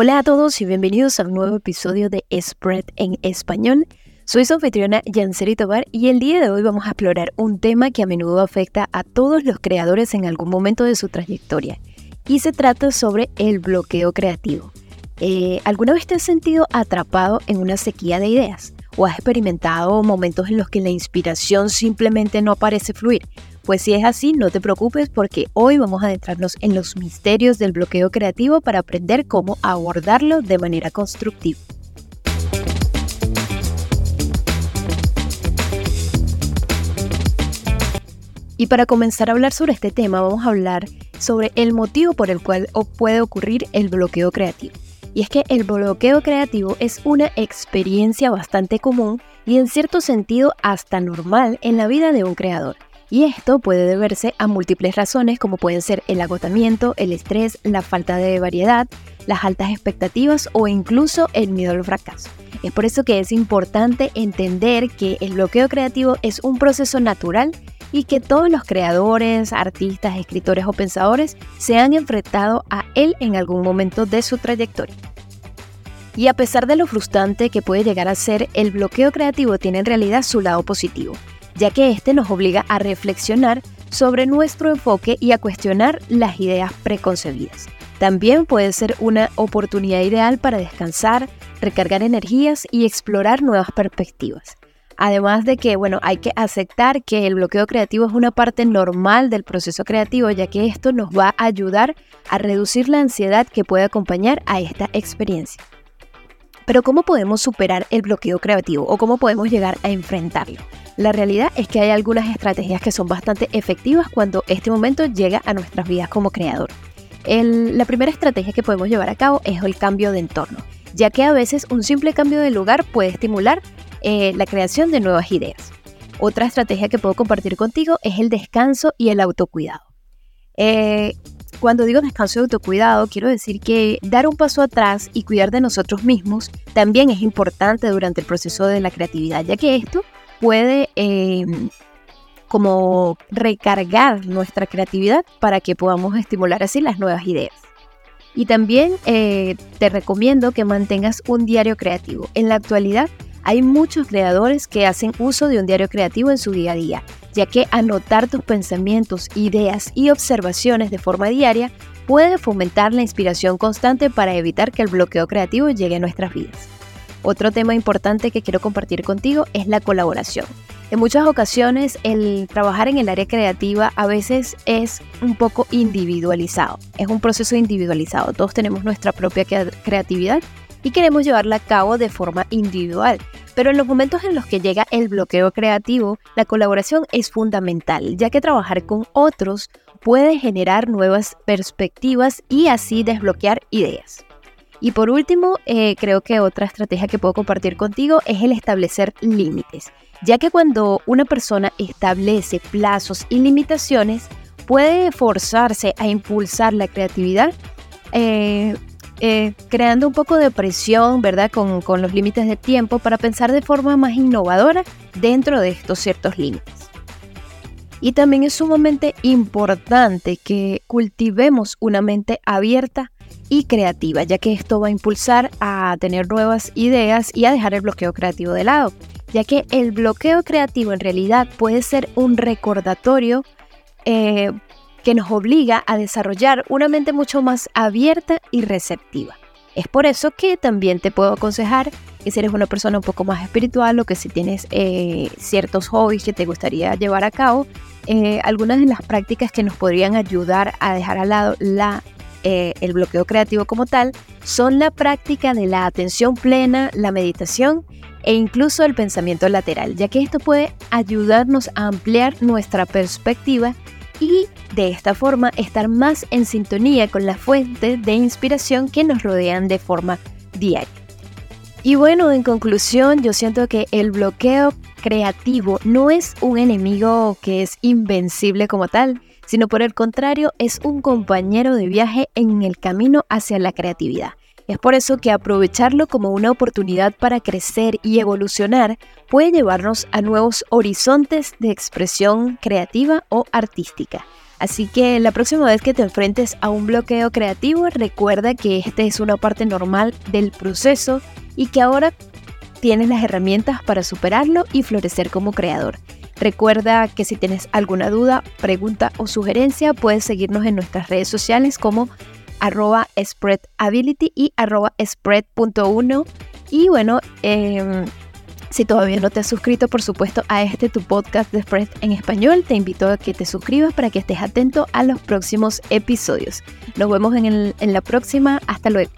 Hola a todos y bienvenidos a un nuevo episodio de Spread en español. Soy su anfitriona Yanseri Tobar y el día de hoy vamos a explorar un tema que a menudo afecta a todos los creadores en algún momento de su trayectoria. Y se trata sobre el bloqueo creativo. Eh, ¿Alguna vez te has sentido atrapado en una sequía de ideas? ¿O has experimentado momentos en los que la inspiración simplemente no parece fluir? Pues si es así, no te preocupes porque hoy vamos a adentrarnos en los misterios del bloqueo creativo para aprender cómo abordarlo de manera constructiva. Y para comenzar a hablar sobre este tema, vamos a hablar sobre el motivo por el cual puede ocurrir el bloqueo creativo. Y es que el bloqueo creativo es una experiencia bastante común y en cierto sentido hasta normal en la vida de un creador. Y esto puede deberse a múltiples razones como pueden ser el agotamiento, el estrés, la falta de variedad, las altas expectativas o incluso el miedo al fracaso. Es por eso que es importante entender que el bloqueo creativo es un proceso natural y que todos los creadores, artistas, escritores o pensadores se han enfrentado a él en algún momento de su trayectoria. Y a pesar de lo frustrante que puede llegar a ser, el bloqueo creativo tiene en realidad su lado positivo ya que este nos obliga a reflexionar sobre nuestro enfoque y a cuestionar las ideas preconcebidas. También puede ser una oportunidad ideal para descansar, recargar energías y explorar nuevas perspectivas. Además de que, bueno, hay que aceptar que el bloqueo creativo es una parte normal del proceso creativo, ya que esto nos va a ayudar a reducir la ansiedad que puede acompañar a esta experiencia. Pero ¿cómo podemos superar el bloqueo creativo o cómo podemos llegar a enfrentarlo? La realidad es que hay algunas estrategias que son bastante efectivas cuando este momento llega a nuestras vidas como creador. la primera estrategia que podemos llevar a cabo es el cambio de entorno, ya que a veces un simple cambio de lugar puede estimular eh, la creación de nuevas ideas. Otra estrategia que puedo compartir contigo es el descanso y el autocuidado. Eh, cuando digo descanso y autocuidado, quiero decir que dar un paso atrás y cuidar de nosotros mismos también es importante durante el proceso de la creatividad, ya que esto puede em, como recargar nuestra creatividad para que podamos estimular así las nuevas ideas. Y también eh, te recomiendo que mantengas un diario creativo. En la actualidad hay muchos creadores que hacen uso de un diario creativo en su día a día, ya que anotar tus pensamientos, ideas y observaciones de forma diaria puede fomentar la inspiración constante para evitar que el bloqueo creativo llegue a nuestras vidas. Otro tema importante que quiero compartir contigo es la colaboración. En muchas ocasiones el trabajar en el área creativa a veces es un poco individualizado, es un proceso individualizado. Todos tenemos nuestra propia creatividad y queremos llevarla a cabo de forma individual. Pero en los momentos en los que llega el bloqueo creativo, la colaboración es fundamental, ya que trabajar con otros puede generar nuevas perspectivas y así desbloquear ideas. Y por último, eh, creo que otra estrategia que puedo compartir contigo es el establecer límites, ya que cuando una persona establece plazos y limitaciones, puede forzarse a impulsar la creatividad, eh, eh, creando un poco de presión, ¿verdad? Con, con los límites de tiempo para pensar de forma más innovadora dentro de estos ciertos límites. Y también es sumamente importante que cultivemos una mente abierta y creativa, ya que esto va a impulsar a tener nuevas ideas y a dejar el bloqueo creativo de lado, ya que el bloqueo creativo en realidad puede ser un recordatorio eh, que nos obliga a desarrollar una mente mucho más abierta y receptiva. Es por eso que también te puedo aconsejar que si eres una persona un poco más espiritual o que si tienes eh, ciertos hobbies que te gustaría llevar a cabo, eh, algunas de las prácticas que nos podrían ayudar a dejar al lado la eh, el bloqueo creativo como tal son la práctica de la atención plena, la meditación e incluso el pensamiento lateral, ya que esto puede ayudarnos a ampliar nuestra perspectiva y de esta forma estar más en sintonía con las fuentes de inspiración que nos rodean de forma diaria. Y bueno, en conclusión, yo siento que el bloqueo creativo no es un enemigo que es invencible como tal, sino por el contrario es un compañero de viaje en el camino hacia la creatividad. Es por eso que aprovecharlo como una oportunidad para crecer y evolucionar puede llevarnos a nuevos horizontes de expresión creativa o artística. Así que la próxima vez que te enfrentes a un bloqueo creativo, recuerda que este es una parte normal del proceso y que ahora tienes las herramientas para superarlo y florecer como creador. Recuerda que si tienes alguna duda, pregunta o sugerencia, puedes seguirnos en nuestras redes sociales como arroba spreadability y arroba spread.1. Y bueno, em, si todavía no te has suscrito, por supuesto, a este tu podcast de Spread en español, te invito a que te suscribas para que estés atento a los próximos episodios. Nos vemos en, en la próxima. Hasta luego.